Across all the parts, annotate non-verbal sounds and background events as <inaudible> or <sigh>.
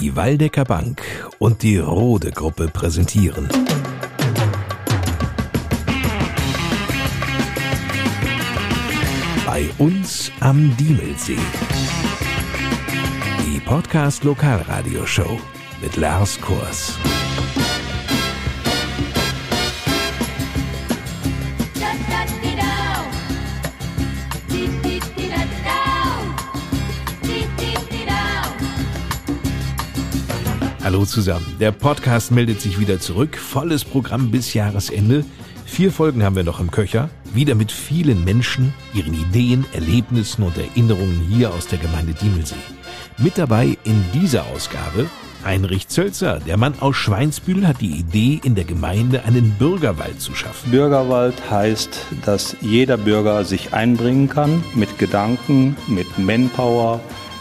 Die Waldecker Bank und die Rode Gruppe präsentieren. Bei uns am Diemelsee. Die Podcast Lokalradioshow mit Lars Kurs. Hallo zusammen. Der Podcast meldet sich wieder zurück. Volles Programm bis Jahresende. Vier Folgen haben wir noch im Köcher. Wieder mit vielen Menschen, ihren Ideen, Erlebnissen und Erinnerungen hier aus der Gemeinde Diemelsee. Mit dabei in dieser Ausgabe Heinrich Zölzer, der Mann aus Schweinsbühl, hat die Idee, in der Gemeinde einen Bürgerwald zu schaffen. Bürgerwald heißt, dass jeder Bürger sich einbringen kann mit Gedanken, mit Manpower,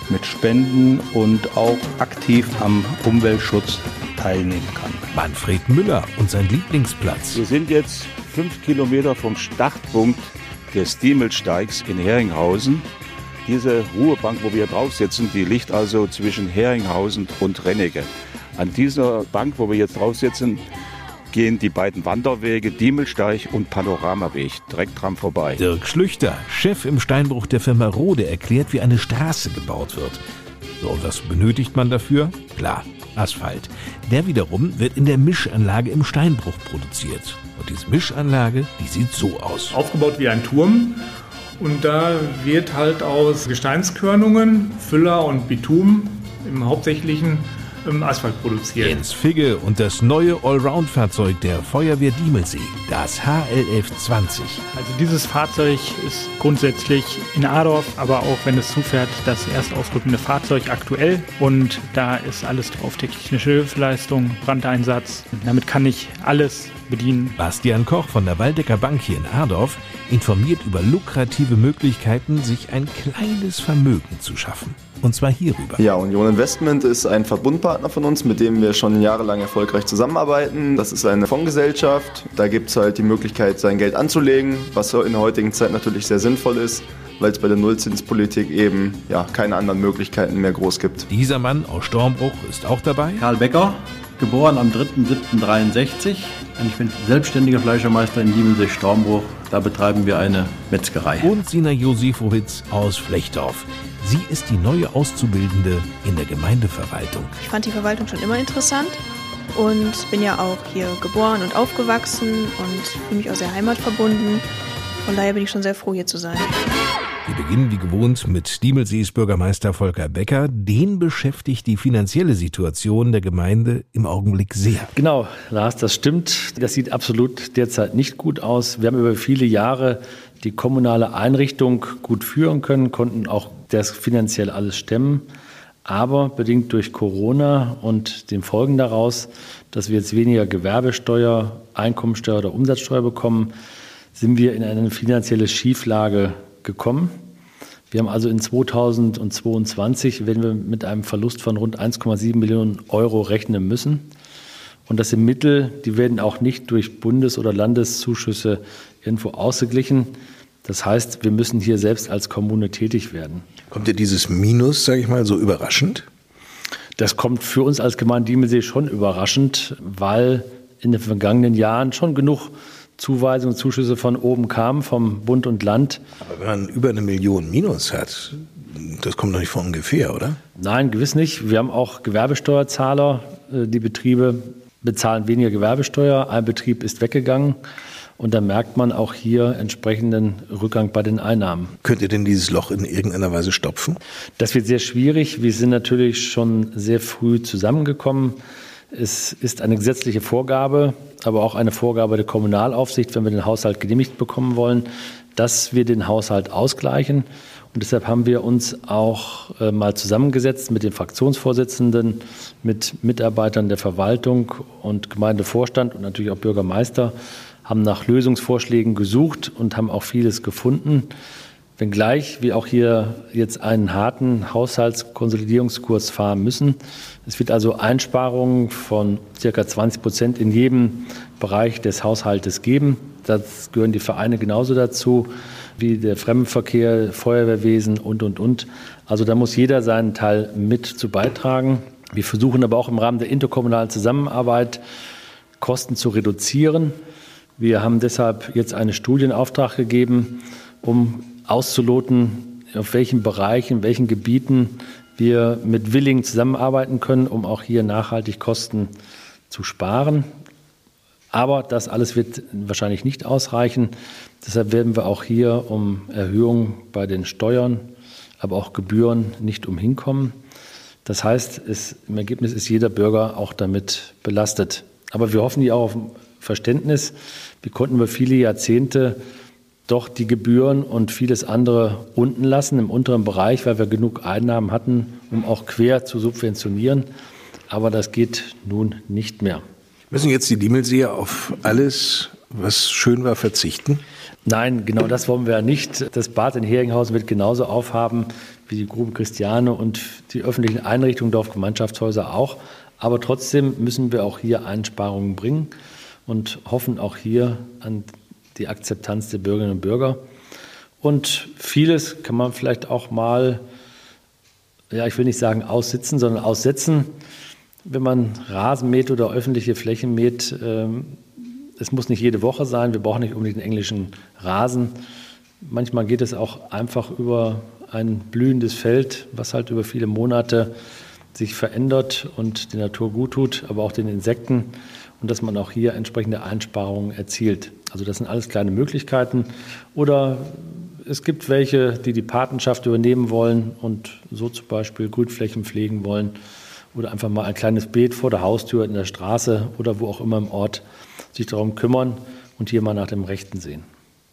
mit Spenden und auch aktiv am Umweltschutz teilnehmen kann. Manfred Müller und sein Lieblingsplatz. Wir sind jetzt fünf Kilometer vom Startpunkt des Diemelsteigs in Heringhausen. Diese Ruhebank, wo wir drauf sitzen, die liegt also zwischen Heringhausen und Rennecke. An dieser Bank, wo wir jetzt drauf sitzen, gehen die beiden Wanderwege Diemelsteig und Panoramaweg direkt dran vorbei. Dirk Schlüchter, Chef im Steinbruch der Firma Rode, erklärt, wie eine Straße gebaut wird. So, und was benötigt man dafür? Klar, Asphalt. Der wiederum wird in der Mischanlage im Steinbruch produziert. Und diese Mischanlage, die sieht so aus. Aufgebaut wie ein Turm. Und da wird halt aus Gesteinskörnungen, Füller und Bitumen im Hauptsächlichen Asphalt produziert. Jens Figge und das neue Allround-Fahrzeug der Feuerwehr Diemelsee, das HLF 20. Also dieses Fahrzeug ist grundsätzlich in Adorf, aber auch wenn es zufährt, das erst ausrückende Fahrzeug aktuell. Und da ist alles drauf, technische Hilfsleistung, Brandeinsatz. Damit kann ich alles bedienen. Bastian Koch von der Waldecker Bank hier in Adorf informiert über lukrative Möglichkeiten, sich ein kleines Vermögen zu schaffen. Und zwar hierüber. Ja, Union Investment ist ein Verbundpartner von uns, mit dem wir schon jahrelang erfolgreich zusammenarbeiten. Das ist eine Fondsgesellschaft. Da gibt es halt die Möglichkeit, sein Geld anzulegen, was in der heutigen Zeit natürlich sehr sinnvoll ist weil es bei der Nullzinspolitik eben ja, keine anderen Möglichkeiten mehr groß gibt. Dieser Mann aus Stormbruch ist auch dabei. Karl Becker, geboren am 3.7.63. Ich bin selbstständiger Fleischermeister in Diemelsee-Stormbruch. Da betreiben wir eine Metzgerei. Und Sina Josifowitz aus Flechtdorf. Sie ist die neue Auszubildende in der Gemeindeverwaltung. Ich fand die Verwaltung schon immer interessant und bin ja auch hier geboren und aufgewachsen und fühle mich auch sehr heimatverbunden. Von daher bin ich schon sehr froh, hier zu sein. Wir beginnen wie gewohnt mit Diemelsees Bürgermeister Volker Becker. Den beschäftigt die finanzielle Situation der Gemeinde im Augenblick sehr. Genau, Lars, das stimmt. Das sieht absolut derzeit nicht gut aus. Wir haben über viele Jahre die kommunale Einrichtung gut führen können, konnten auch das finanziell alles stemmen. Aber bedingt durch Corona und den Folgen daraus, dass wir jetzt weniger Gewerbesteuer, Einkommensteuer oder Umsatzsteuer bekommen, sind wir in eine finanzielle Schieflage gekommen. Wir haben also in 2022, wenn wir mit einem Verlust von rund 1,7 Millionen Euro rechnen müssen. Und das sind Mittel, die werden auch nicht durch Bundes- oder Landeszuschüsse irgendwo ausgeglichen. Das heißt, wir müssen hier selbst als Kommune tätig werden. Kommt dir dieses Minus, sage ich mal, so überraschend? Das kommt für uns als Gemeinde Diemelsee schon überraschend, weil in den vergangenen Jahren schon genug Zuweisungen, Zuschüsse von oben kamen, vom Bund und Land. Aber wenn man über eine Million Minus hat, das kommt doch nicht von ungefähr, oder? Nein, gewiss nicht. Wir haben auch Gewerbesteuerzahler. Äh, die Betriebe bezahlen weniger Gewerbesteuer. Ein Betrieb ist weggegangen. Und da merkt man auch hier entsprechenden Rückgang bei den Einnahmen. Könnt ihr denn dieses Loch in irgendeiner Weise stopfen? Das wird sehr schwierig. Wir sind natürlich schon sehr früh zusammengekommen. Es ist eine gesetzliche Vorgabe, aber auch eine Vorgabe der Kommunalaufsicht, wenn wir den Haushalt genehmigt bekommen wollen, dass wir den Haushalt ausgleichen. Und deshalb haben wir uns auch äh, mal zusammengesetzt mit den Fraktionsvorsitzenden, mit Mitarbeitern der Verwaltung und Gemeindevorstand und natürlich auch Bürgermeister, haben nach Lösungsvorschlägen gesucht und haben auch vieles gefunden. Wenngleich wir auch hier jetzt einen harten Haushaltskonsolidierungskurs fahren müssen. Es wird also Einsparungen von circa 20 Prozent in jedem Bereich des Haushaltes geben. Das gehören die Vereine genauso dazu wie der Fremdenverkehr, Feuerwehrwesen und, und, und. Also da muss jeder seinen Teil mit zu beitragen. Wir versuchen aber auch im Rahmen der interkommunalen Zusammenarbeit Kosten zu reduzieren. Wir haben deshalb jetzt einen Studienauftrag gegeben, um auszuloten, auf welchen Bereichen, in welchen Gebieten wir mit Willigen zusammenarbeiten können, um auch hier nachhaltig Kosten zu sparen. Aber das alles wird wahrscheinlich nicht ausreichen. Deshalb werden wir auch hier um Erhöhungen bei den Steuern, aber auch Gebühren nicht umhinkommen. Das heißt, es, im Ergebnis ist jeder Bürger auch damit belastet. Aber wir hoffen hier auch auf Verständnis. Wir konnten über viele Jahrzehnte doch die Gebühren und vieles andere unten lassen im unteren Bereich, weil wir genug Einnahmen hatten, um auch quer zu subventionieren. Aber das geht nun nicht mehr. Müssen jetzt die Diemelseer auf alles, was schön war, verzichten? Nein, genau das wollen wir nicht. Das Bad in Heringhausen wird genauso aufhaben wie die Grube Christiane und die öffentlichen Einrichtungen, Dorfgemeinschaftshäuser auch. Aber trotzdem müssen wir auch hier Einsparungen bringen und hoffen auch hier an die Akzeptanz der Bürgerinnen und Bürger. Und vieles kann man vielleicht auch mal, ja, ich will nicht sagen aussitzen, sondern aussetzen. Wenn man Rasen mäht oder öffentliche Flächen mäht, ähm, es muss nicht jede Woche sein, wir brauchen nicht unbedingt einen englischen Rasen. Manchmal geht es auch einfach über ein blühendes Feld, was halt über viele Monate sich verändert und der Natur gut tut, aber auch den Insekten und dass man auch hier entsprechende Einsparungen erzielt. Also das sind alles kleine Möglichkeiten. Oder es gibt welche, die die Patenschaft übernehmen wollen und so zum Beispiel Grünflächen pflegen wollen oder einfach mal ein kleines Beet vor der Haustür in der Straße oder wo auch immer im Ort sich darum kümmern und hier mal nach dem Rechten sehen.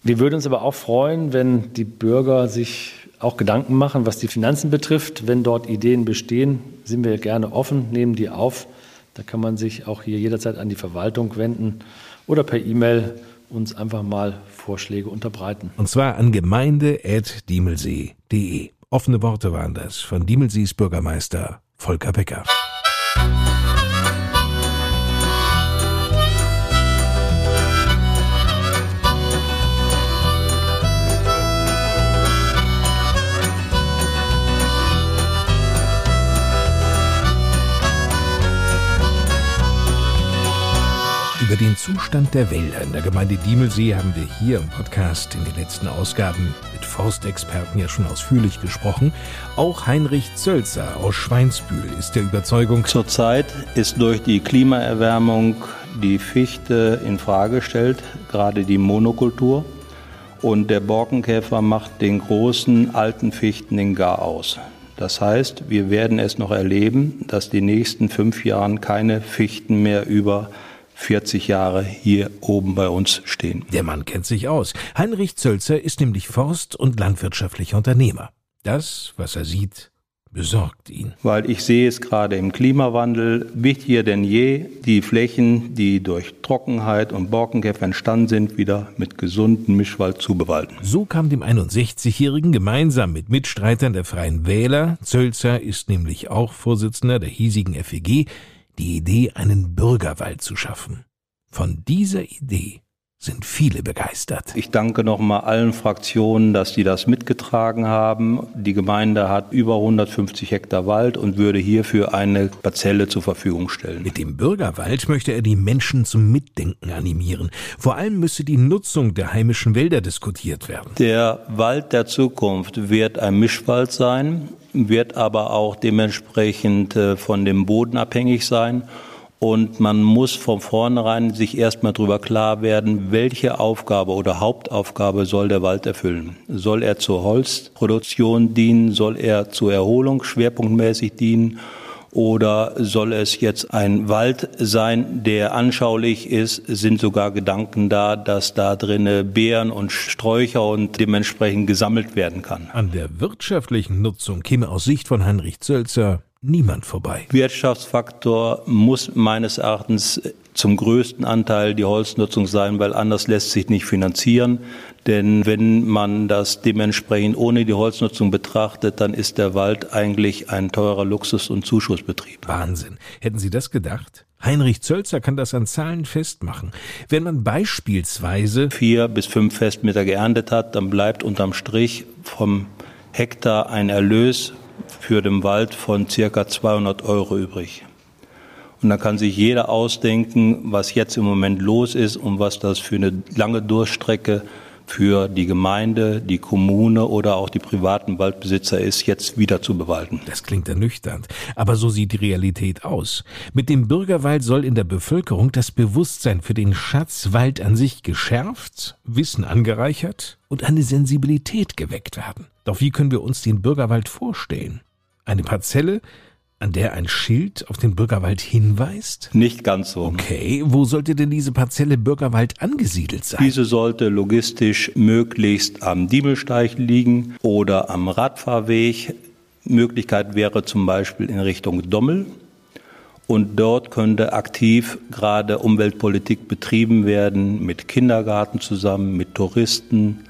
Wir würden uns aber auch freuen, wenn die Bürger sich auch Gedanken machen, was die Finanzen betrifft. Wenn dort Ideen bestehen, sind wir gerne offen, nehmen die auf. Da kann man sich auch hier jederzeit an die Verwaltung wenden oder per E-Mail uns einfach mal Vorschläge unterbreiten. Und zwar an gemeinde.diemelsee.de. Offene Worte waren das von Diemelsees Bürgermeister Volker Becker. Über den Zustand der Wälder in der Gemeinde Diemelsee haben wir hier im Podcast in den letzten Ausgaben mit Forstexperten ja schon ausführlich gesprochen. Auch Heinrich Zölzer aus Schweinsbühl ist der Überzeugung, Zurzeit ist durch die Klimaerwärmung die Fichte in Frage gestellt, gerade die Monokultur. Und der Borkenkäfer macht den großen alten Fichten den Gar aus. Das heißt, wir werden es noch erleben, dass die nächsten fünf Jahren keine Fichten mehr über 40 Jahre hier oben bei uns stehen. Der Mann kennt sich aus. Heinrich Zölzer ist nämlich Forst- und landwirtschaftlicher Unternehmer. Das, was er sieht, besorgt ihn. Weil ich sehe es gerade im Klimawandel wichtiger denn je, die Flächen, die durch Trockenheit und Borkenkäfer entstanden sind, wieder mit gesundem Mischwald zu bewalten. So kam dem 61-Jährigen gemeinsam mit Mitstreitern der Freien Wähler, Zölzer ist nämlich auch Vorsitzender der hiesigen FEG, die Idee, einen Bürgerwald zu schaffen. Von dieser Idee sind viele begeistert. Ich danke nochmal allen Fraktionen, dass die das mitgetragen haben. Die Gemeinde hat über 150 Hektar Wald und würde hierfür eine Parzelle zur Verfügung stellen. Mit dem Bürgerwald möchte er die Menschen zum Mitdenken animieren. Vor allem müsse die Nutzung der heimischen Wälder diskutiert werden. Der Wald der Zukunft wird ein Mischwald sein, wird aber auch dementsprechend äh, von dem Boden abhängig sein. Und man muss von vornherein sich erstmal darüber klar werden, welche Aufgabe oder Hauptaufgabe soll der Wald erfüllen. Soll er zur Holzproduktion dienen? Soll er zur Erholung schwerpunktmäßig dienen? Oder soll es jetzt ein Wald sein, der anschaulich ist? Sind sogar Gedanken da, dass da drinne Beeren und Sträucher und dementsprechend gesammelt werden kann? An der wirtschaftlichen Nutzung käme aus Sicht von Heinrich Zölzer niemand vorbei. Wirtschaftsfaktor muss meines Erachtens zum größten Anteil die Holznutzung sein, weil anders lässt sich nicht finanzieren. Denn wenn man das dementsprechend ohne die Holznutzung betrachtet, dann ist der Wald eigentlich ein teurer Luxus- und Zuschussbetrieb. Wahnsinn. Hätten Sie das gedacht? Heinrich Zölzer kann das an Zahlen festmachen. Wenn man beispielsweise vier bis fünf Festmeter geerntet hat, dann bleibt unterm Strich vom Hektar ein Erlös für den Wald von circa 200 Euro übrig. Und dann kann sich jeder ausdenken, was jetzt im Moment los ist und was das für eine lange Durchstrecke für die Gemeinde, die Kommune oder auch die privaten Waldbesitzer ist, jetzt wieder zu bewalten. Das klingt ernüchternd, aber so sieht die Realität aus. Mit dem Bürgerwald soll in der Bevölkerung das Bewusstsein für den Schatz Wald an sich geschärft, Wissen angereichert und eine Sensibilität geweckt werden. Doch wie können wir uns den Bürgerwald vorstellen? Eine Parzelle, an der ein Schild auf den Bürgerwald hinweist? Nicht ganz so. Okay, wo sollte denn diese Parzelle Bürgerwald angesiedelt sein? Diese sollte logistisch möglichst am Diemelsteig liegen oder am Radfahrweg. Möglichkeit wäre zum Beispiel in Richtung Dommel. Und dort könnte aktiv gerade Umweltpolitik betrieben werden, mit Kindergarten zusammen, mit Touristen,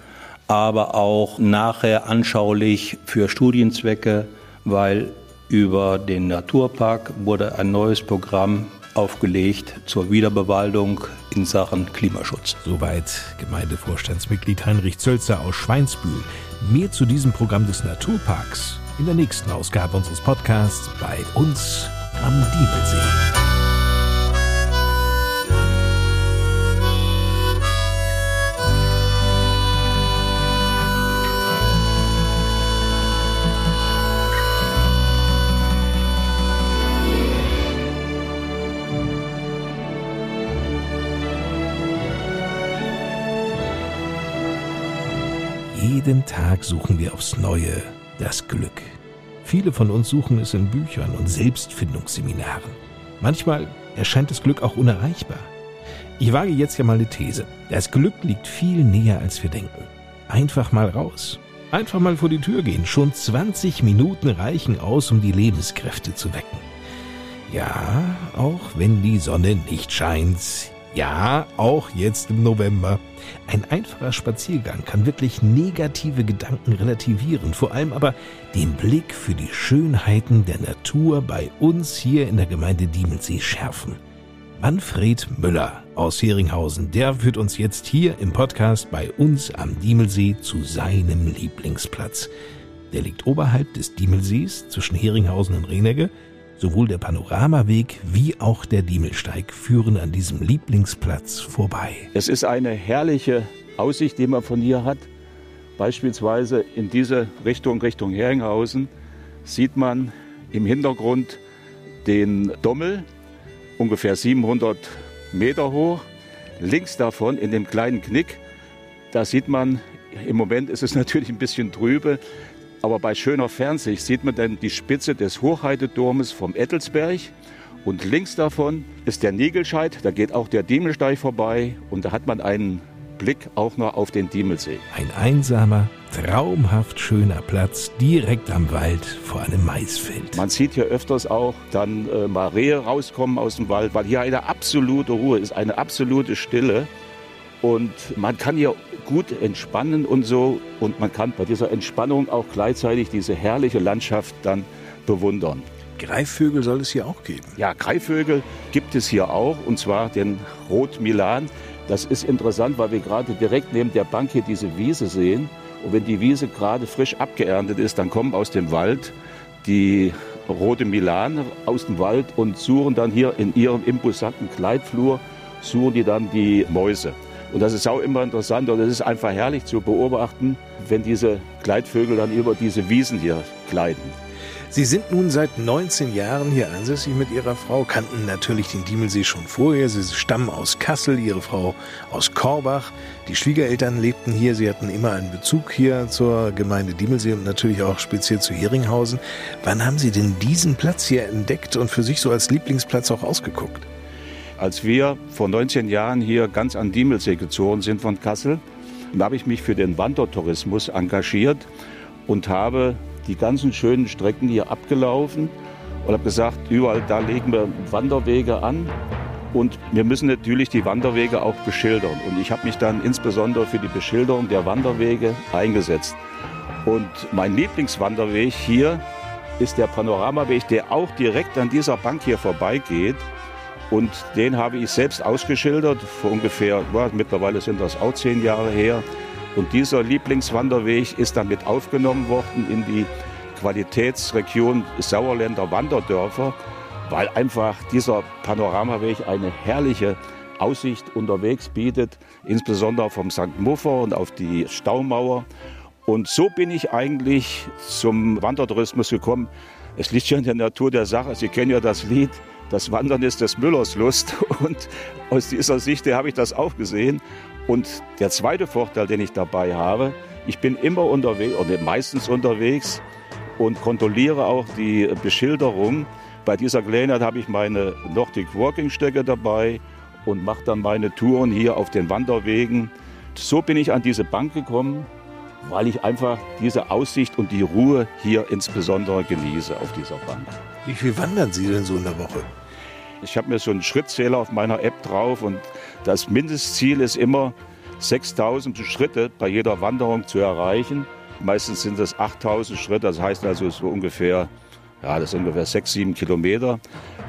aber auch nachher anschaulich für Studienzwecke, weil über den Naturpark wurde ein neues Programm aufgelegt zur Wiederbewaldung in Sachen Klimaschutz. Soweit Gemeindevorstandsmitglied Heinrich Zölzer aus Schweinsbühl. Mehr zu diesem Programm des Naturparks in der nächsten Ausgabe unseres Podcasts bei uns am Diebelsee. Jeden Tag suchen wir aufs Neue das Glück. Viele von uns suchen es in Büchern und Selbstfindungsseminaren. Manchmal erscheint das Glück auch unerreichbar. Ich wage jetzt ja mal eine These. Das Glück liegt viel näher, als wir denken. Einfach mal raus. Einfach mal vor die Tür gehen. Schon 20 Minuten reichen aus, um die Lebenskräfte zu wecken. Ja, auch wenn die Sonne nicht scheint. Ja, auch jetzt im November. Ein einfacher Spaziergang kann wirklich negative Gedanken relativieren, vor allem aber den Blick für die Schönheiten der Natur bei uns hier in der Gemeinde Diemelsee schärfen. Manfred Müller aus Heringhausen, der führt uns jetzt hier im Podcast bei uns am Diemelsee zu seinem Lieblingsplatz. Der liegt oberhalb des Diemelsees zwischen Heringhausen und Renegge Sowohl der Panoramaweg wie auch der Diemelsteig führen an diesem Lieblingsplatz vorbei. Es ist eine herrliche Aussicht, die man von hier hat. Beispielsweise in diese Richtung, Richtung Heringhausen, sieht man im Hintergrund den Dommel, ungefähr 700 Meter hoch. Links davon in dem kleinen Knick, da sieht man, im Moment ist es <laughs> natürlich ein bisschen trübe, aber bei schöner Fernsicht sieht man dann die Spitze des Hochheidedurmes vom Ettelsberg. Und links davon ist der Niegelscheid, da geht auch der Diemelsteig vorbei und da hat man einen Blick auch noch auf den Diemelsee. Ein einsamer, traumhaft schöner Platz direkt am Wald vor einem Maisfeld. Man sieht hier öfters auch dann äh, mal Rehe rauskommen aus dem Wald, weil hier eine absolute Ruhe ist, eine absolute Stille. Und man kann hier gut entspannen und so. Und man kann bei dieser Entspannung auch gleichzeitig diese herrliche Landschaft dann bewundern. Greifvögel soll es hier auch geben? Ja, Greifvögel gibt es hier auch. Und zwar den Rot-Milan. Das ist interessant, weil wir gerade direkt neben der Bank hier diese Wiese sehen. Und wenn die Wiese gerade frisch abgeerntet ist, dann kommen aus dem Wald die rote Milan aus dem Wald und suchen dann hier in ihrem imposanten Kleidflur, suchen die dann die Mäuse. Und das ist auch immer interessant und es ist einfach herrlich zu beobachten, wenn diese Gleitvögel dann über diese Wiesen hier gleiten. Sie sind nun seit 19 Jahren hier ansässig mit Ihrer Frau, kannten natürlich den Diemelsee schon vorher. Sie stammen aus Kassel, Ihre Frau aus Korbach. Die Schwiegereltern lebten hier. Sie hatten immer einen Bezug hier zur Gemeinde Diemelsee und natürlich auch speziell zu Heringhausen. Wann haben Sie denn diesen Platz hier entdeckt und für sich so als Lieblingsplatz auch ausgeguckt? Als wir vor 19 Jahren hier ganz an Diemelsee gezogen sind von Kassel, habe ich mich für den Wandertourismus engagiert und habe die ganzen schönen Strecken hier abgelaufen und habe gesagt, überall da legen wir Wanderwege an und wir müssen natürlich die Wanderwege auch beschildern. Und ich habe mich dann insbesondere für die Beschilderung der Wanderwege eingesetzt. Und mein Lieblingswanderweg hier ist der Panoramaweg, der auch direkt an dieser Bank hier vorbeigeht. Und den habe ich selbst ausgeschildert, vor ungefähr, ja, mittlerweile sind das auch zehn Jahre her. Und dieser Lieblingswanderweg ist damit aufgenommen worden in die Qualitätsregion Sauerländer Wanderdörfer, weil einfach dieser Panoramaweg eine herrliche Aussicht unterwegs bietet, insbesondere vom St. Muffer und auf die Staumauer. Und so bin ich eigentlich zum Wandertourismus gekommen. Es liegt ja in der Natur der Sache. Sie kennen ja das Lied, das Wandern ist des Müllers Lust. <laughs> Und aus dieser Sicht habe ich das auch gesehen. Und der zweite Vorteil, den ich dabei habe, ich bin immer unterwegs oder meistens unterwegs und kontrolliere auch die Beschilderung. Bei dieser Gelegenheit habe ich meine Nordic Walking Stöcke dabei und mache dann meine Touren hier auf den Wanderwegen. So bin ich an diese Bank gekommen, weil ich einfach diese Aussicht und die Ruhe hier insbesondere genieße auf dieser Bank. Wie viel wandern Sie denn so in der Woche? Ich habe mir so einen Schrittzähler auf meiner App drauf und das Mindestziel ist immer 6000 Schritte bei jeder Wanderung zu erreichen. Meistens sind es 8000 Schritte, das heißt also so ungefähr, ja, das sind ungefähr 6, 7 Kilometer.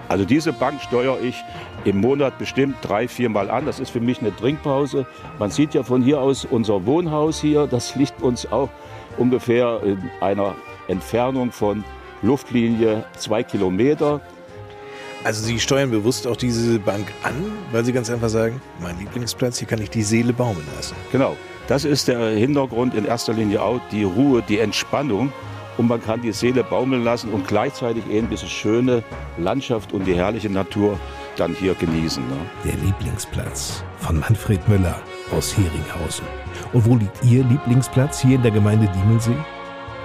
Also diese Bank steuere ich im Monat bestimmt drei, vier Mal an. Das ist für mich eine Trinkpause. Man sieht ja von hier aus unser Wohnhaus hier. Das liegt uns auch ungefähr in einer Entfernung von Luftlinie zwei Kilometer. Also Sie steuern bewusst auch diese Bank an, weil Sie ganz einfach sagen, mein Lieblingsplatz, hier kann ich die Seele baumeln lassen. Genau, das ist der Hintergrund in erster Linie auch, die Ruhe, die Entspannung. Und man kann die Seele baumeln lassen und gleichzeitig eben diese schöne Landschaft und die herrliche Natur dann hier genießen. Ne? Der Lieblingsplatz von Manfred Müller aus Heringhausen. Und wo liegt Ihr Lieblingsplatz hier in der Gemeinde Diemelsee?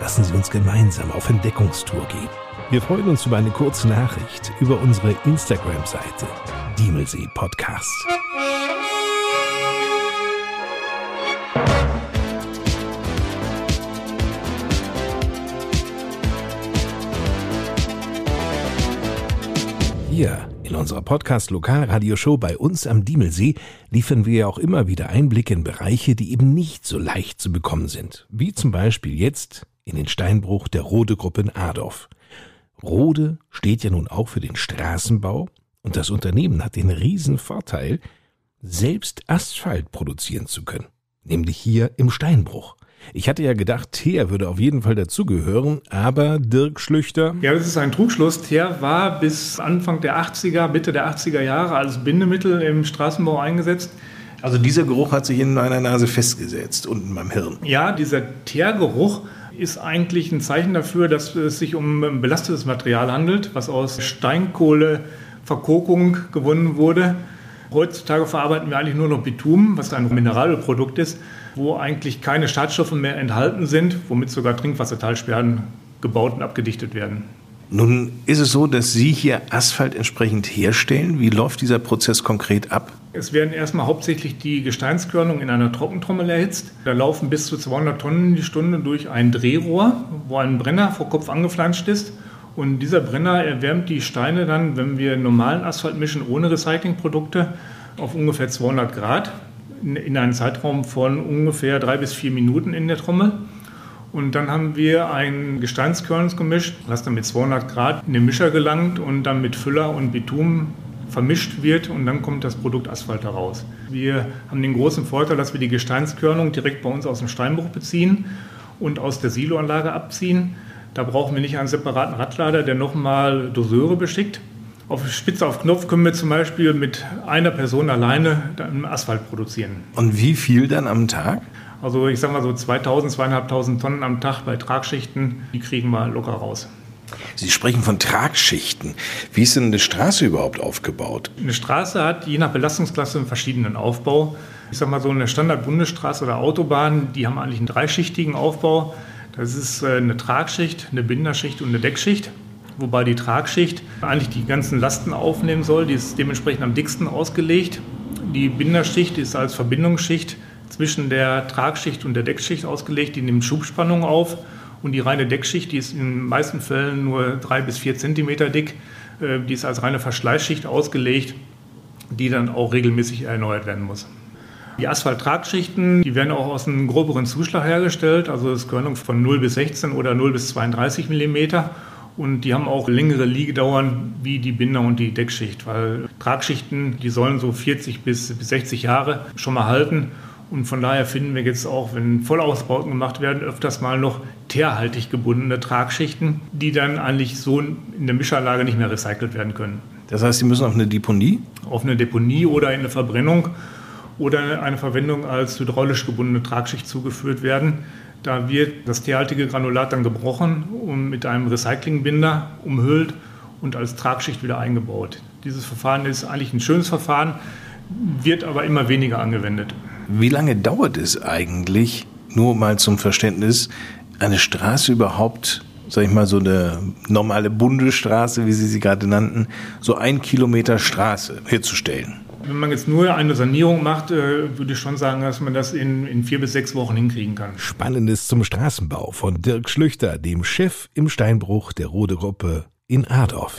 Lassen Sie uns gemeinsam auf Entdeckungstour gehen. Wir freuen uns über eine kurze Nachricht über unsere Instagram-Seite Diemelsee Podcast. Hier in unserer Podcast Lokalradioshow bei uns am Diemelsee liefern wir auch immer wieder Einblicke in Bereiche, die eben nicht so leicht zu bekommen sind. Wie zum Beispiel jetzt in den Steinbruch der Rode Gruppe in Adorf. Rode steht ja nun auch für den Straßenbau und das Unternehmen hat den riesen Vorteil, selbst Asphalt produzieren zu können. Nämlich hier im Steinbruch. Ich hatte ja gedacht, Teer würde auf jeden Fall dazugehören, aber Dirk Schlüchter. Ja, das ist ein Trugschluss. Teer war bis Anfang der 80er, Mitte der 80er Jahre als Bindemittel im Straßenbau eingesetzt. Also dieser Geruch hat sich in meiner Nase festgesetzt, unten beim Hirn. Ja, dieser Teergeruch ist eigentlich ein Zeichen dafür, dass es sich um belastetes Material handelt, was aus Steinkohleverkokung gewonnen wurde. Heutzutage verarbeiten wir eigentlich nur noch Bitumen, was ein Mineralprodukt ist, wo eigentlich keine Schadstoffe mehr enthalten sind, womit sogar Trinkwassertalsperren gebaut und abgedichtet werden. Nun ist es so, dass Sie hier Asphalt entsprechend herstellen. Wie läuft dieser Prozess konkret ab? Es werden erstmal hauptsächlich die Gesteinskörnungen in einer Trockentrommel erhitzt. Da laufen bis zu 200 Tonnen die Stunde durch ein Drehrohr, wo ein Brenner vor Kopf angeflanscht ist. Und dieser Brenner erwärmt die Steine dann, wenn wir normalen Asphalt mischen ohne Recyclingprodukte, auf ungefähr 200 Grad in einem Zeitraum von ungefähr drei bis vier Minuten in der Trommel. Und dann haben wir ein Gesteinskörnungsgemisch, was dann mit 200 Grad in den Mischer gelangt und dann mit Füller und Bitumen vermischt wird und dann kommt das Produkt Asphalt heraus. Wir haben den großen Vorteil, dass wir die Gesteinskörnung direkt bei uns aus dem Steinbruch beziehen und aus der Siloanlage abziehen. Da brauchen wir nicht einen separaten Radlader, der nochmal Doseure beschickt. Auf Spitze auf Knopf können wir zum Beispiel mit einer Person alleine dann Asphalt produzieren. Und wie viel dann am Tag? Also ich sage mal so 2000, 2500 Tonnen am Tag bei Tragschichten, die kriegen wir locker raus. Sie sprechen von Tragschichten. Wie ist denn eine Straße überhaupt aufgebaut? Eine Straße hat je nach Belastungsklasse einen verschiedenen Aufbau. Ich sage mal so eine Standard-Bundesstraße oder Autobahn, die haben eigentlich einen dreischichtigen Aufbau. Das ist äh, eine Tragschicht, eine Binderschicht und eine Deckschicht. Wobei die Tragschicht eigentlich die ganzen Lasten aufnehmen soll. Die ist dementsprechend am dicksten ausgelegt. Die Binderschicht ist als Verbindungsschicht zwischen der Tragschicht und der Deckschicht ausgelegt. Die nimmt Schubspannung auf. Und die reine Deckschicht, die ist in den meisten Fällen nur drei bis vier Zentimeter dick. Äh, die ist als reine Verschleißschicht ausgelegt, die dann auch regelmäßig erneuert werden muss. Die Asphalt-Tragschichten, die werden auch aus einem groberen Zuschlag hergestellt, also das Körnung von 0 bis 16 oder 0 bis 32 Millimeter. Und die haben auch längere Liegedauern wie die Binder und die Deckschicht, weil Tragschichten, die sollen so 40 bis 60 Jahre schon mal halten. Und von daher finden wir jetzt auch, wenn Vollausbauten gemacht werden, öfters mal noch teerhaltig gebundene Tragschichten, die dann eigentlich so in der Mischanlage nicht mehr recycelt werden können. Das heißt, sie müssen auf eine Deponie? Auf eine Deponie oder in eine Verbrennung oder eine Verwendung als hydraulisch gebundene Tragschicht zugeführt werden. Da wird das teerhaltige Granulat dann gebrochen und mit einem Recyclingbinder umhüllt und als Tragschicht wieder eingebaut. Dieses Verfahren ist eigentlich ein schönes Verfahren, wird aber immer weniger angewendet. Wie lange dauert es eigentlich, nur mal zum Verständnis, eine Straße überhaupt, sag ich mal, so eine normale Bundesstraße, wie Sie sie gerade nannten, so ein Kilometer Straße herzustellen? Wenn man jetzt nur eine Sanierung macht, äh, würde ich schon sagen, dass man das in, in vier bis sechs Wochen hinkriegen kann. Spannendes zum Straßenbau von Dirk Schlüchter, dem Chef im Steinbruch der Rode Gruppe in Adorf.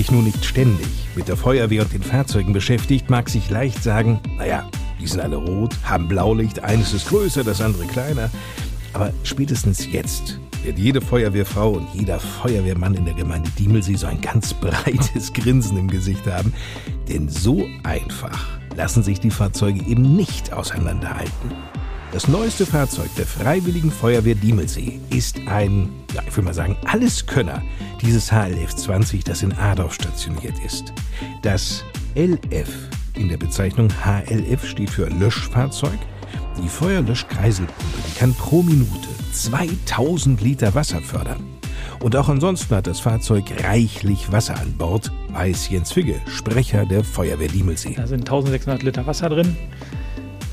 Sich nun nicht ständig mit der Feuerwehr und den Fahrzeugen beschäftigt, mag sich leicht sagen, naja, die sind alle rot, haben Blaulicht, eines ist größer, das andere kleiner. Aber spätestens jetzt wird jede Feuerwehrfrau und jeder Feuerwehrmann in der Gemeinde Diemelsee so ein ganz <laughs> breites Grinsen im Gesicht haben. Denn so einfach lassen sich die Fahrzeuge eben nicht auseinanderhalten. Das neueste Fahrzeug der Freiwilligen Feuerwehr Diemelsee ist ein, ja, ich will mal sagen, Alleskönner, dieses HLF 20, das in Adorf stationiert ist. Das LF in der Bezeichnung HLF steht für Löschfahrzeug. Die Feuerlöschkreiselpumpe, die kann pro Minute 2000 Liter Wasser fördern. Und auch ansonsten hat das Fahrzeug reichlich Wasser an Bord, weiß Jens Figge, Sprecher der Feuerwehr Diemelsee. Da sind 1600 Liter Wasser drin.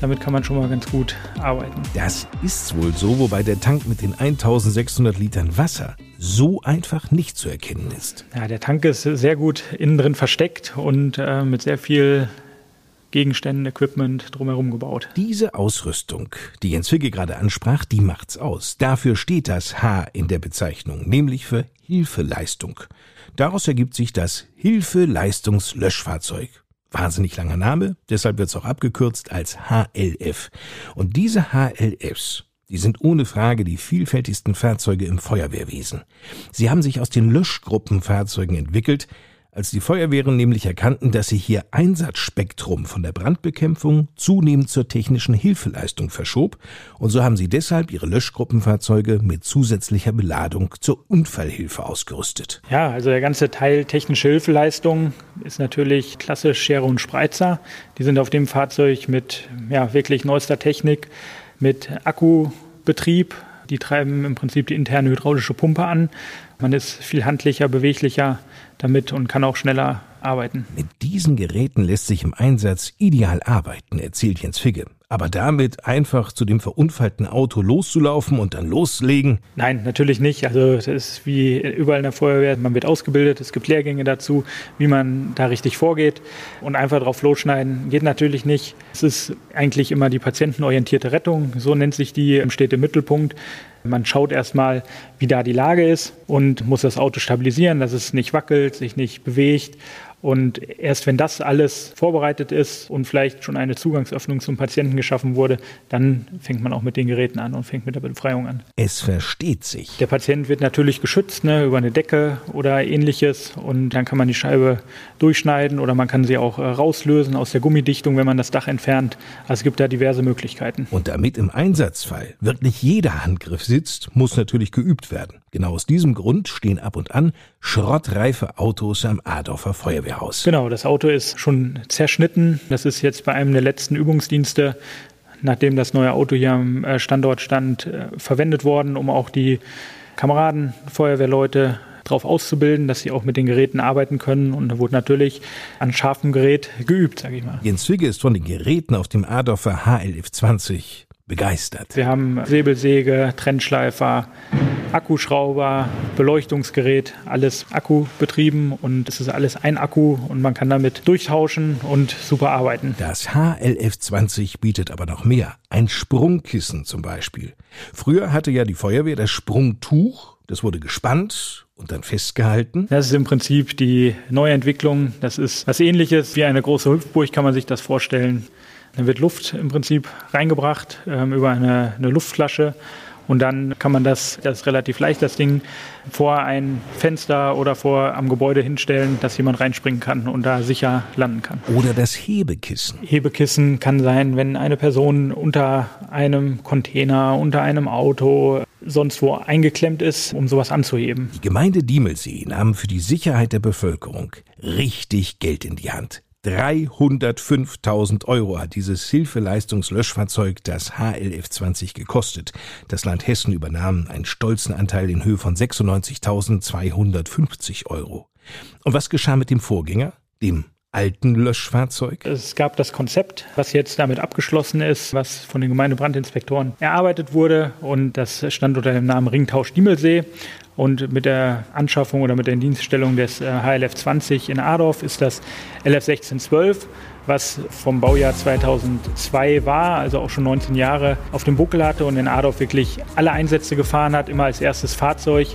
Damit kann man schon mal ganz gut arbeiten. Das ist wohl so, wobei der Tank mit den 1600 Litern Wasser so einfach nicht zu erkennen ist. Ja, der Tank ist sehr gut innen drin versteckt und äh, mit sehr viel Gegenständen, Equipment drumherum gebaut. Diese Ausrüstung, die Jens Figge gerade ansprach, die macht's aus. Dafür steht das H in der Bezeichnung, nämlich für Hilfeleistung. Daraus ergibt sich das Hilfeleistungslöschfahrzeug. Wahnsinnig langer Name, deshalb wird es auch abgekürzt als HLF. Und diese HLFs, die sind ohne Frage die vielfältigsten Fahrzeuge im Feuerwehrwesen. Sie haben sich aus den Löschgruppenfahrzeugen entwickelt, als die Feuerwehren nämlich erkannten, dass sich hier Einsatzspektrum von der Brandbekämpfung zunehmend zur technischen Hilfeleistung verschob, und so haben sie deshalb ihre Löschgruppenfahrzeuge mit zusätzlicher Beladung zur Unfallhilfe ausgerüstet. Ja, also der ganze Teil technische Hilfeleistung ist natürlich klassisch Schere und Spreizer. Die sind auf dem Fahrzeug mit ja, wirklich neuester Technik, mit Akkubetrieb. Die treiben im Prinzip die interne hydraulische Pumpe an. Man ist viel handlicher, beweglicher damit und kann auch schneller arbeiten. Mit diesen Geräten lässt sich im Einsatz ideal arbeiten, erzählt Jens Figge. Aber damit einfach zu dem verunfallten Auto loszulaufen und dann loslegen? Nein, natürlich nicht. Also das ist wie überall in der Feuerwehr. Man wird ausgebildet, es gibt Lehrgänge dazu, wie man da richtig vorgeht. Und einfach drauf losschneiden geht natürlich nicht. Es ist eigentlich immer die patientenorientierte Rettung, so nennt sich die, im Mittelpunkt. Man schaut erstmal, wie da die Lage ist und muss das Auto stabilisieren, dass es nicht wackelt, sich nicht bewegt und erst wenn das alles vorbereitet ist und vielleicht schon eine Zugangsöffnung zum Patienten geschaffen wurde, dann fängt man auch mit den Geräten an und fängt mit der Befreiung an. Es versteht sich. Der Patient wird natürlich geschützt ne, über eine Decke oder ähnliches und dann kann man die Scheibe durchschneiden oder man kann sie auch äh, rauslösen aus der Gummidichtung, wenn man das Dach entfernt. Also es gibt da diverse Möglichkeiten. Und damit im Einsatzfall wirklich jeder Handgriff sitzt, muss natürlich geübt werden. Genau aus diesem Grund stehen ab und an schrottreife Autos am Adorfer Feuerwehrhaus. Genau, das Auto ist schon zerschnitten. Das ist jetzt bei einem der letzten Übungsdienste, nachdem das neue Auto hier am äh, Standort stand, äh, verwendet worden, um auch die Kameraden, Feuerwehrleute darauf auszubilden, dass sie auch mit den Geräten arbeiten können. Und da wurde natürlich an scharfem Gerät geübt, sage ich mal. Jens Zwicke ist von den Geräten auf dem Adorfer HLF 20 begeistert. Wir haben Säbelsäge, Trennschleifer, Akkuschrauber, Beleuchtungsgerät, alles Akku betrieben und es ist alles ein Akku und man kann damit durchtauschen und super arbeiten. Das HLF20 bietet aber noch mehr. Ein Sprungkissen zum Beispiel. Früher hatte ja die Feuerwehr das Sprungtuch, das wurde gespannt und dann festgehalten. Das ist im Prinzip die Neuentwicklung. Das ist was ähnliches wie eine große Hüpfburg, kann man sich das vorstellen. Dann wird Luft im Prinzip reingebracht ähm, über eine, eine Luftflasche Und dann kann man das, das ist relativ leicht, das Ding vor ein Fenster oder vor am Gebäude hinstellen, dass jemand reinspringen kann und da sicher landen kann. Oder das Hebekissen. Hebekissen kann sein, wenn eine Person unter einem Container, unter einem Auto, sonst wo eingeklemmt ist, um sowas anzuheben. Die Gemeinde Diemelsee nahm für die Sicherheit der Bevölkerung richtig Geld in die Hand. 305.000 Euro hat dieses Hilfeleistungslöschfahrzeug, das HLF 20, gekostet. Das Land Hessen übernahm einen stolzen Anteil in Höhe von 96.250 Euro. Und was geschah mit dem Vorgänger, dem alten Löschfahrzeug? Es gab das Konzept, was jetzt damit abgeschlossen ist, was von den Gemeindebrandinspektoren erarbeitet wurde und das stand unter dem Namen Ringtausch Diemelsee. Und mit der Anschaffung oder mit der Dienststellung des HLF äh, 20 in Adorf ist das LF 1612 was vom Baujahr 2002 war, also auch schon 19 Jahre auf dem Buckel hatte und in Adorf wirklich alle Einsätze gefahren hat, immer als erstes Fahrzeug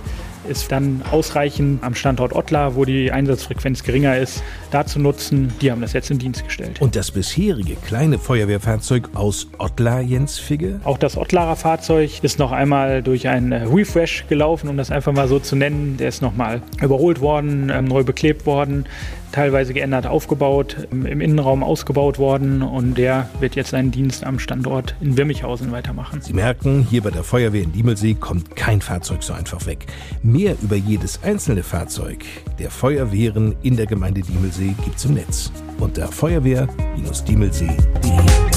ist dann ausreichend am Standort Ottlar, wo die Einsatzfrequenz geringer ist, da zu nutzen. Die haben das jetzt in Dienst gestellt. Und das bisherige kleine Feuerwehrfahrzeug aus Ottlar, Jens Figge? Auch das Ottlarer Fahrzeug ist noch einmal durch ein Refresh gelaufen, um das einfach mal so zu nennen. Der ist nochmal überholt worden, ähm, neu beklebt worden teilweise geändert aufgebaut, im Innenraum ausgebaut worden und der wird jetzt seinen Dienst am Standort in Wirmichhausen weitermachen. Sie merken, hier bei der Feuerwehr in Diemelsee kommt kein Fahrzeug so einfach weg. Mehr über jedes einzelne Fahrzeug der Feuerwehren in der Gemeinde Diemelsee gibt's im Netz unter feuerwehr-diemelsee.de.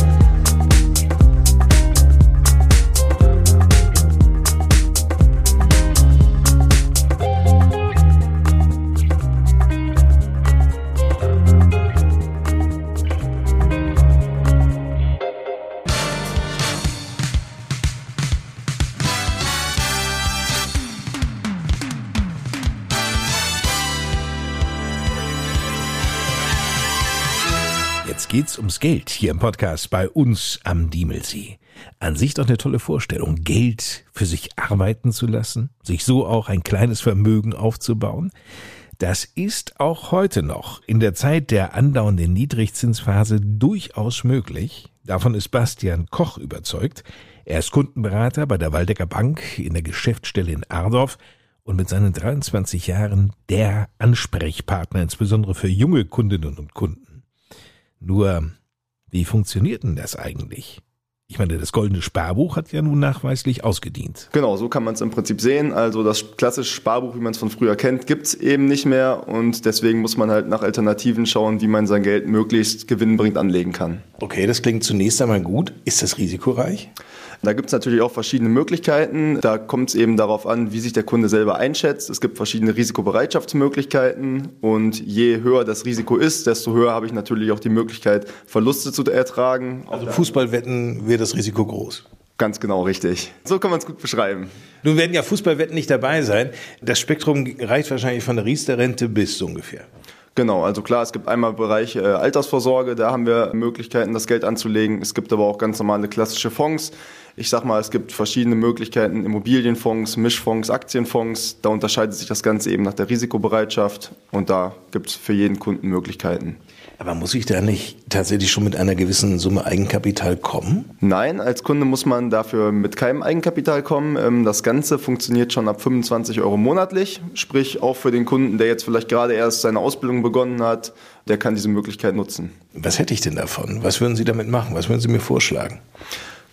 ums Geld hier im Podcast bei uns am Diemelsee. An sich doch eine tolle Vorstellung, Geld für sich arbeiten zu lassen, sich so auch ein kleines Vermögen aufzubauen. Das ist auch heute noch in der Zeit der andauernden Niedrigzinsphase durchaus möglich. Davon ist Bastian Koch überzeugt. Er ist Kundenberater bei der Waldecker Bank in der Geschäftsstelle in Ardorf und mit seinen 23 Jahren der Ansprechpartner, insbesondere für junge Kundinnen und Kunden. Nur, wie funktioniert denn das eigentlich? Ich meine, das goldene Sparbuch hat ja nun nachweislich ausgedient. Genau, so kann man es im Prinzip sehen. Also das klassische Sparbuch, wie man es von früher kennt, gibt es eben nicht mehr und deswegen muss man halt nach Alternativen schauen, wie man sein Geld möglichst gewinnbringend anlegen kann. Okay, das klingt zunächst einmal gut. Ist das risikoreich? Da gibt es natürlich auch verschiedene Möglichkeiten. Da kommt es eben darauf an, wie sich der Kunde selber einschätzt. Es gibt verschiedene Risikobereitschaftsmöglichkeiten und je höher das Risiko ist, desto höher habe ich natürlich auch die Möglichkeit, Verluste zu ertragen. Also Fußballwetten wäre das Risiko groß. Ganz genau richtig. So kann man es gut beschreiben. Nun werden ja Fußballwetten nicht dabei sein. Das Spektrum reicht wahrscheinlich von der Riester-Rente bis so ungefähr. Genau, also klar, es gibt einmal Bereich äh, Altersvorsorge, da haben wir Möglichkeiten, das Geld anzulegen. Es gibt aber auch ganz normale klassische Fonds. Ich sag mal, es gibt verschiedene Möglichkeiten, Immobilienfonds, Mischfonds, Aktienfonds. Da unterscheidet sich das Ganze eben nach der Risikobereitschaft und da gibt es für jeden Kunden Möglichkeiten. Aber muss ich da nicht tatsächlich schon mit einer gewissen Summe Eigenkapital kommen? Nein, als Kunde muss man dafür mit keinem Eigenkapital kommen. Ähm, das Ganze funktioniert schon ab 25 Euro monatlich. Sprich, auch für den Kunden, der jetzt vielleicht gerade erst seine Ausbildung begonnen hat, der kann diese Möglichkeit nutzen. Was hätte ich denn davon? Was würden Sie damit machen? Was würden Sie mir vorschlagen?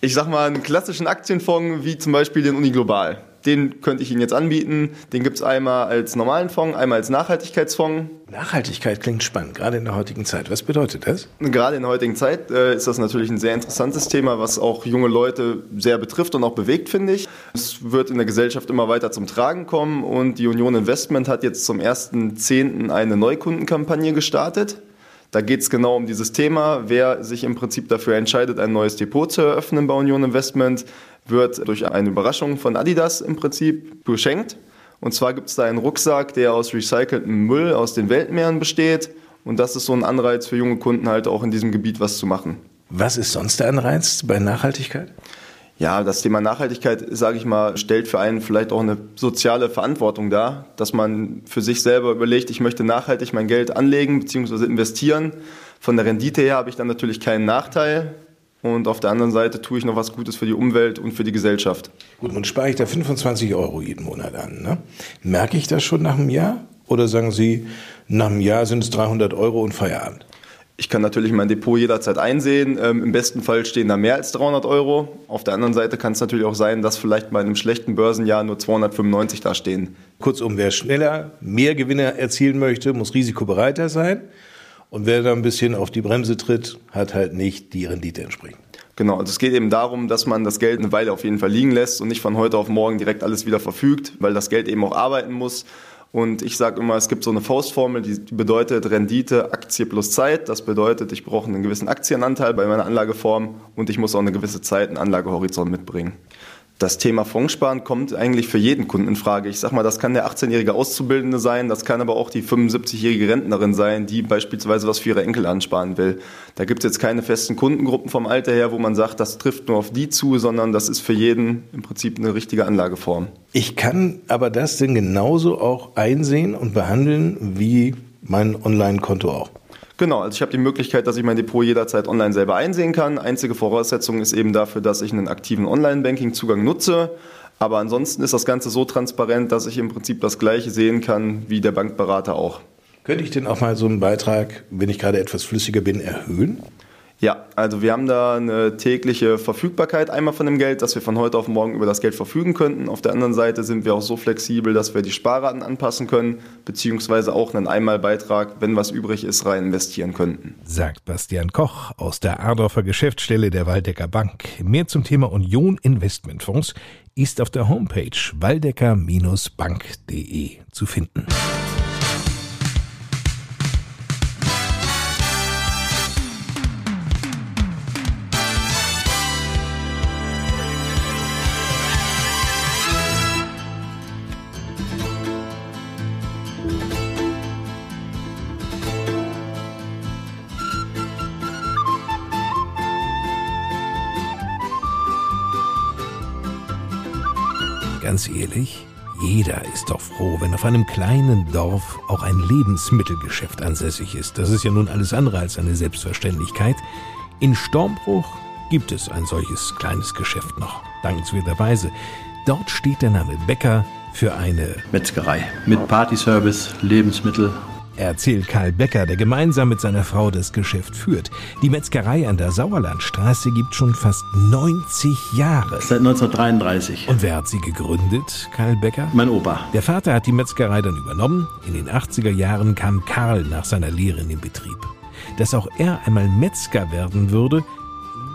ich sag mal, einen klassischen Aktienfonds wie zum Beispiel den Uniglobal. Den könnte ich Ihnen jetzt anbieten. Den gibt es einmal als normalen Fonds, einmal als Nachhaltigkeitsfonds. Nachhaltigkeit klingt spannend, gerade in der heutigen Zeit. Was bedeutet das? Gerade in der heutigen Zeit äh, ist das natürlich ein sehr interessantes Thema, was auch junge Leute sehr betrifft und auch bewegt, finde ich. Es wird in der Gesellschaft immer weiter zum Tragen kommen und die Union Investment hat jetzt zum 1.10. eine Neukundenkampagne gestartet. Da geht es genau um dieses Thema. Wer sich im Prinzip dafür entscheidet, ein neues Depot zu eröffnen bei Union Investment, wird durch eine Überraschung von Adidas im Prinzip beschenkt. Und zwar gibt es da einen Rucksack, der aus recyceltem Müll aus den Weltmeeren besteht. Und das ist so ein Anreiz für junge Kunden halt auch in diesem Gebiet was zu machen. Was ist sonst der Anreiz bei Nachhaltigkeit? Ja, das Thema Nachhaltigkeit, sage ich mal, stellt für einen vielleicht auch eine soziale Verantwortung dar, dass man für sich selber überlegt, ich möchte nachhaltig mein Geld anlegen bzw. investieren. Von der Rendite her habe ich dann natürlich keinen Nachteil. Und auf der anderen Seite tue ich noch was Gutes für die Umwelt und für die Gesellschaft. Gut, nun spare ich da 25 Euro jeden Monat an. Ne? Merke ich das schon nach einem Jahr? Oder sagen Sie, nach einem Jahr sind es 300 Euro und Feierabend? Ich kann natürlich mein Depot jederzeit einsehen. Ähm, Im besten Fall stehen da mehr als 300 Euro. Auf der anderen Seite kann es natürlich auch sein, dass vielleicht bei einem schlechten Börsenjahr nur 295 da stehen. Kurzum, wer schneller mehr Gewinne erzielen möchte, muss risikobereiter sein. Und wer da ein bisschen auf die Bremse tritt, hat halt nicht die Rendite entsprechend. Genau, also es geht eben darum, dass man das Geld eine Weile auf jeden Fall liegen lässt und nicht von heute auf morgen direkt alles wieder verfügt, weil das Geld eben auch arbeiten muss. Und ich sage immer, es gibt so eine Faustformel, die bedeutet Rendite, Aktie plus Zeit. Das bedeutet, ich brauche einen gewissen Aktienanteil bei meiner Anlageform und ich muss auch eine gewisse Zeit, einen Anlagehorizont mitbringen. Das Thema Fondssparen kommt eigentlich für jeden Kunden in Frage. Ich sag mal, das kann der 18-jährige Auszubildende sein, das kann aber auch die 75-jährige Rentnerin sein, die beispielsweise was für ihre Enkel ansparen will. Da gibt es jetzt keine festen Kundengruppen vom Alter her, wo man sagt, das trifft nur auf die zu, sondern das ist für jeden im Prinzip eine richtige Anlageform. Ich kann aber das denn genauso auch einsehen und behandeln wie mein Online-Konto auch. Genau, also ich habe die Möglichkeit, dass ich mein Depot jederzeit online selber einsehen kann. Einzige Voraussetzung ist eben dafür, dass ich einen aktiven Online-Banking-Zugang nutze. Aber ansonsten ist das Ganze so transparent, dass ich im Prinzip das Gleiche sehen kann wie der Bankberater auch. Könnte ich denn auch mal so einen Beitrag, wenn ich gerade etwas flüssiger bin, erhöhen? Ja, also wir haben da eine tägliche Verfügbarkeit einmal von dem Geld, dass wir von heute auf morgen über das Geld verfügen könnten. Auf der anderen Seite sind wir auch so flexibel, dass wir die Sparraten anpassen können, beziehungsweise auch einen Einmalbeitrag, wenn was übrig ist, rein investieren könnten. Sagt Bastian Koch aus der Ardorfer Geschäftsstelle der Waldecker Bank. Mehr zum Thema Union Investmentfonds ist auf der Homepage waldecker-bank.de zu finden. Ganz ehrlich, jeder ist doch froh, wenn auf einem kleinen Dorf auch ein Lebensmittelgeschäft ansässig ist. Das ist ja nun alles andere als eine Selbstverständlichkeit. In Stormbruch gibt es ein solches kleines Geschäft noch, dankenswerterweise. Dort steht der Name Bäcker für eine Metzgerei mit Partyservice, Lebensmittel, erzählt Karl Becker, der gemeinsam mit seiner Frau das Geschäft führt. Die Metzgerei an der Sauerlandstraße gibt schon fast 90 Jahre. Seit 1933. Und wer hat sie gegründet, Karl Becker? Mein Opa. Der Vater hat die Metzgerei dann übernommen. In den 80er Jahren kam Karl nach seiner Lehre in den Betrieb. Dass auch er einmal Metzger werden würde,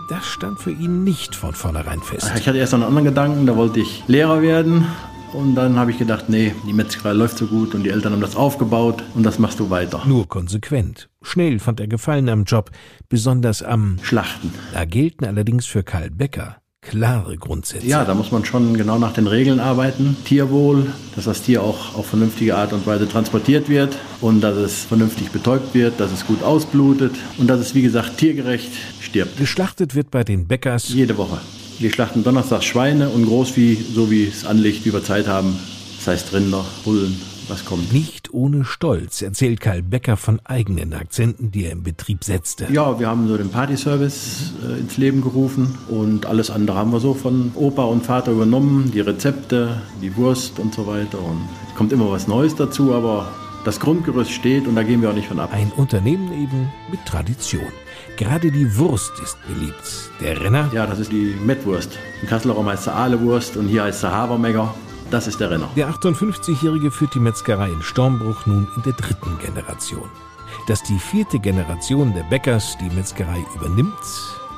das stand für ihn nicht von vornherein fest. Ich hatte erst noch einen anderen Gedanken, da wollte ich Lehrer werden und dann habe ich gedacht, nee, die Metzgerei läuft so gut und die Eltern haben das aufgebaut und das machst du weiter. Nur konsequent. Schnell fand er Gefallen am Job, besonders am Schlachten. Da gelten allerdings für Karl Becker klare Grundsätze. Ja, da muss man schon genau nach den Regeln arbeiten. Tierwohl, dass das Tier auch auf vernünftige Art und Weise transportiert wird und dass es vernünftig betäubt wird, dass es gut ausblutet und dass es, wie gesagt, tiergerecht stirbt. Geschlachtet wird bei den Bäckers jede Woche. Wir schlachten donnerstags Schweine und Großvieh, so wie es anliegt, wie wir Zeit haben. Das heißt Rinder, Bullen, was kommt. Nicht ohne Stolz erzählt Karl Becker von eigenen Akzenten, die er im Betrieb setzte. Ja, wir haben so den Partyservice äh, ins Leben gerufen und alles andere haben wir so von Opa und Vater übernommen. Die Rezepte, die Wurst und so weiter. Und es kommt immer was Neues dazu, aber das Grundgerüst steht und da gehen wir auch nicht von ab. Ein Unternehmen eben mit Tradition. Gerade die Wurst ist beliebt. Der Renner? Ja, das ist die Mettwurst. In Kasseler Raum heißt sie Ahlewurst und hier heißt sie Habermecker. Das ist der Renner. Der 58-Jährige führt die Metzgerei in Stormbruch nun in der dritten Generation. Dass die vierte Generation der Bäckers die Metzgerei übernimmt,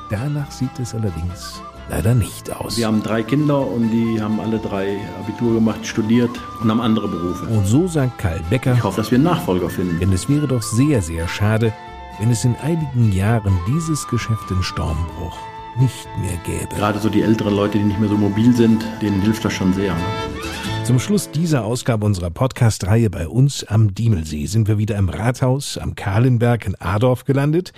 danach sieht es allerdings leider nicht aus. Wir haben drei Kinder und die haben alle drei Abitur gemacht, studiert und haben andere Berufe. Und so sagt Karl Becker, ich hoffe, dass wir einen Nachfolger finden. Denn es wäre doch sehr, sehr schade, wenn es in einigen Jahren dieses Geschäft in Stormbruch nicht mehr gäbe. Gerade so die älteren Leute, die nicht mehr so mobil sind, denen hilft das schon sehr. Ne? Zum Schluss dieser Ausgabe unserer Podcast-Reihe bei uns am Diemelsee sind wir wieder im Rathaus am Kahlenberg in Adorf gelandet,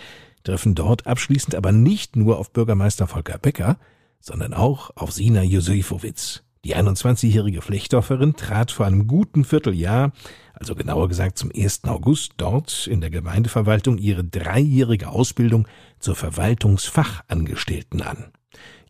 treffen dort abschließend aber nicht nur auf Bürgermeister Volker Becker, sondern auch auf Sina Josefowitz. Die 21-jährige Flechtdorferin trat vor einem guten Vierteljahr, also genauer gesagt zum 1. August, dort in der Gemeindeverwaltung ihre dreijährige Ausbildung zur Verwaltungsfachangestellten an.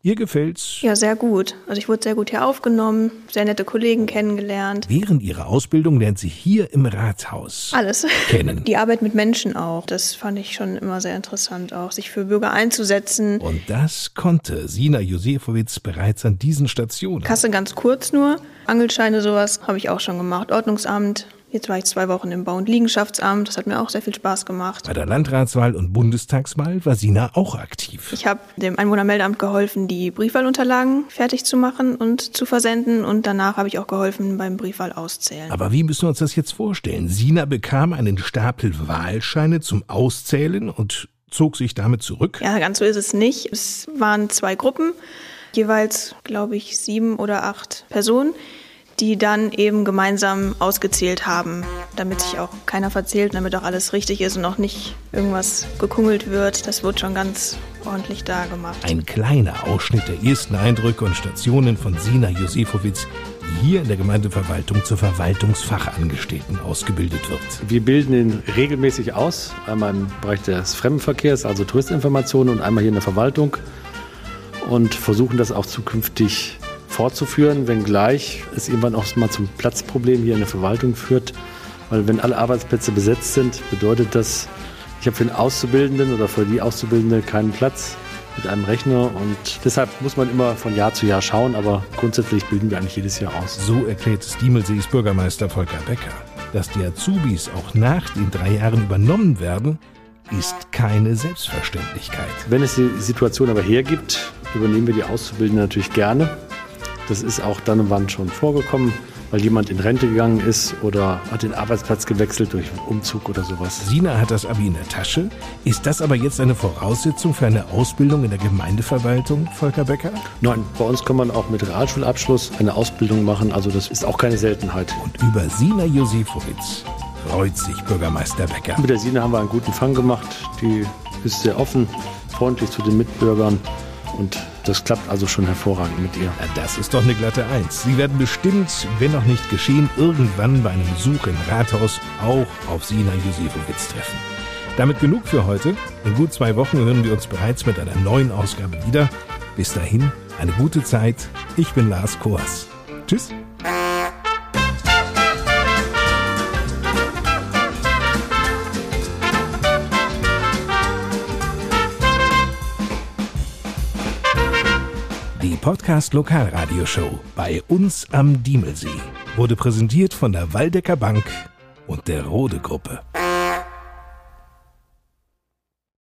Ihr gefällt's? Ja, sehr gut. Also ich wurde sehr gut hier aufgenommen, sehr nette Kollegen kennengelernt. Während ihrer Ausbildung lernt sie hier im Rathaus Alles. kennen. <laughs> Die Arbeit mit Menschen auch, das fand ich schon immer sehr interessant, auch sich für Bürger einzusetzen. Und das konnte Sina Josefowitz bereits an diesen Stationen. Kasse ganz kurz nur. Angelscheine, sowas habe ich auch schon gemacht. Ordnungsamt. Jetzt war ich zwei Wochen im Bau- und Liegenschaftsamt. Das hat mir auch sehr viel Spaß gemacht. Bei der Landratswahl und Bundestagswahl war Sina auch aktiv. Ich habe dem Einwohnermeldeamt geholfen, die Briefwahlunterlagen fertig zu machen und zu versenden. Und danach habe ich auch geholfen beim Briefwahl auszählen. Aber wie müssen wir uns das jetzt vorstellen? Sina bekam einen Stapel Wahlscheine zum Auszählen und zog sich damit zurück? Ja, ganz so ist es nicht. Es waren zwei Gruppen, jeweils, glaube ich, sieben oder acht Personen, die dann eben gemeinsam ausgezählt haben, damit sich auch keiner verzählt, damit auch alles richtig ist und auch nicht irgendwas gekungelt wird. Das wird schon ganz ordentlich da gemacht. Ein kleiner Ausschnitt der ersten Eindrücke und Stationen von Sina Josefowitz, die hier in der Gemeindeverwaltung zur Verwaltungsfachangestellten ausgebildet wird. Wir bilden ihn regelmäßig aus, einmal im Bereich des Fremdenverkehrs, also Touristinformationen und einmal hier in der Verwaltung und versuchen das auch zukünftig fortzuführen, wenngleich es irgendwann auch mal zum Platzproblem hier in der Verwaltung führt. Weil wenn alle Arbeitsplätze besetzt sind, bedeutet das, ich habe für den Auszubildenden oder für die Auszubildende keinen Platz mit einem Rechner und deshalb muss man immer von Jahr zu Jahr schauen, aber grundsätzlich bilden wir eigentlich jedes Jahr aus. So erklärt Stiemelsees Bürgermeister Volker Becker. Dass die Azubis auch nach den drei Jahren übernommen werden, ist keine Selbstverständlichkeit. Wenn es die Situation aber hergibt, übernehmen wir die Auszubildenden natürlich gerne. Das ist auch dann und wann schon vorgekommen, weil jemand in Rente gegangen ist oder hat den Arbeitsplatz gewechselt durch einen Umzug oder sowas. Sina hat das Abi in der Tasche. Ist das aber jetzt eine Voraussetzung für eine Ausbildung in der Gemeindeverwaltung, Volker Becker? Nein, bei uns kann man auch mit Realschulabschluss eine Ausbildung machen, also das ist auch keine Seltenheit. Und über Sina Josefowitz freut sich Bürgermeister Becker. Mit der Sina haben wir einen guten Fang gemacht. Die ist sehr offen, freundlich zu den Mitbürgern und das klappt also schon hervorragend mit ihr. Das ist doch eine glatte Eins. Sie werden bestimmt, wenn noch nicht geschehen, irgendwann bei einem Besuch im Rathaus auch auf Sina Josefowitz treffen. Damit genug für heute. In gut zwei Wochen hören wir uns bereits mit einer neuen Ausgabe wieder. Bis dahin, eine gute Zeit. Ich bin Lars Koas. Tschüss. Podcast Lokalradioshow bei uns am Diemelsee wurde präsentiert von der Waldecker Bank und der Rode Gruppe.